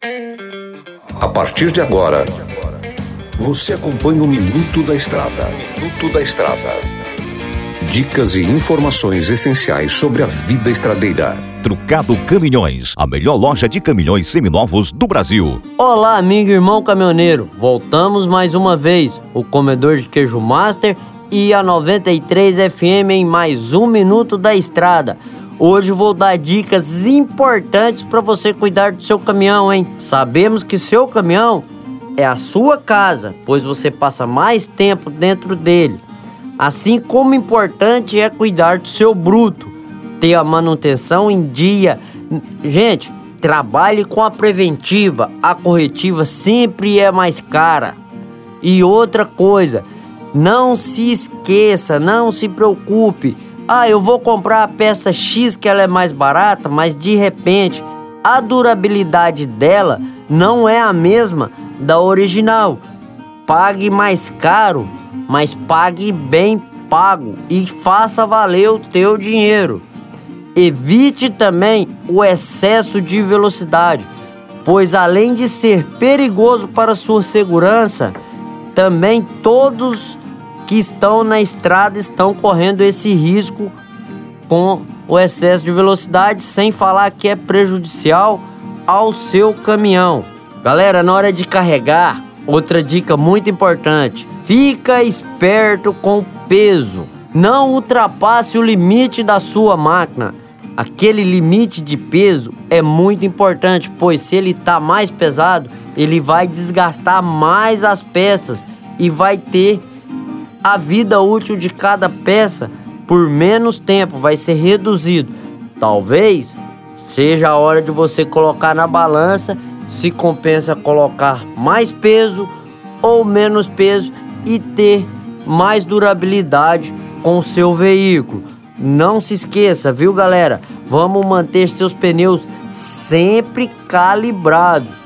A partir de agora, você acompanha o Minuto da Estrada. Minuto da Estrada. Dicas e informações essenciais sobre a vida estradeira. Trucado Caminhões, a melhor loja de caminhões seminovos do Brasil. Olá, amigo e irmão caminhoneiro. Voltamos mais uma vez. O comedor de queijo master e a 93 FM em mais um Minuto da Estrada. Hoje vou dar dicas importantes para você cuidar do seu caminhão, hein? Sabemos que seu caminhão é a sua casa, pois você passa mais tempo dentro dele. Assim como importante é cuidar do seu bruto, ter a manutenção em dia. Gente, trabalhe com a preventiva, a corretiva sempre é mais cara. E outra coisa, não se esqueça, não se preocupe ah, eu vou comprar a peça X que ela é mais barata, mas de repente a durabilidade dela não é a mesma da original. Pague mais caro, mas pague bem pago e faça valer o teu dinheiro. Evite também o excesso de velocidade, pois além de ser perigoso para sua segurança, também todos que estão na estrada estão correndo esse risco com o excesso de velocidade, sem falar que é prejudicial ao seu caminhão. Galera, na hora de carregar, outra dica muito importante: fica esperto com o peso. Não ultrapasse o limite da sua máquina. Aquele limite de peso é muito importante, pois se ele está mais pesado, ele vai desgastar mais as peças e vai ter a vida útil de cada peça por menos tempo vai ser reduzido. Talvez seja a hora de você colocar na balança se compensa colocar mais peso ou menos peso e ter mais durabilidade com o seu veículo. Não se esqueça, viu, galera? Vamos manter seus pneus sempre calibrados.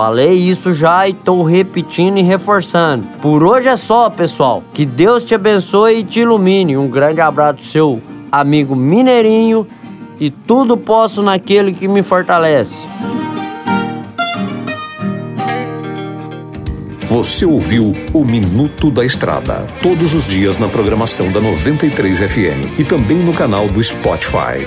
Falei isso já e tô repetindo e reforçando. Por hoje é só, pessoal. Que Deus te abençoe e te ilumine. Um grande abraço seu amigo Mineirinho e tudo posso naquele que me fortalece. Você ouviu o Minuto da Estrada, todos os dias na programação da 93 FM e também no canal do Spotify.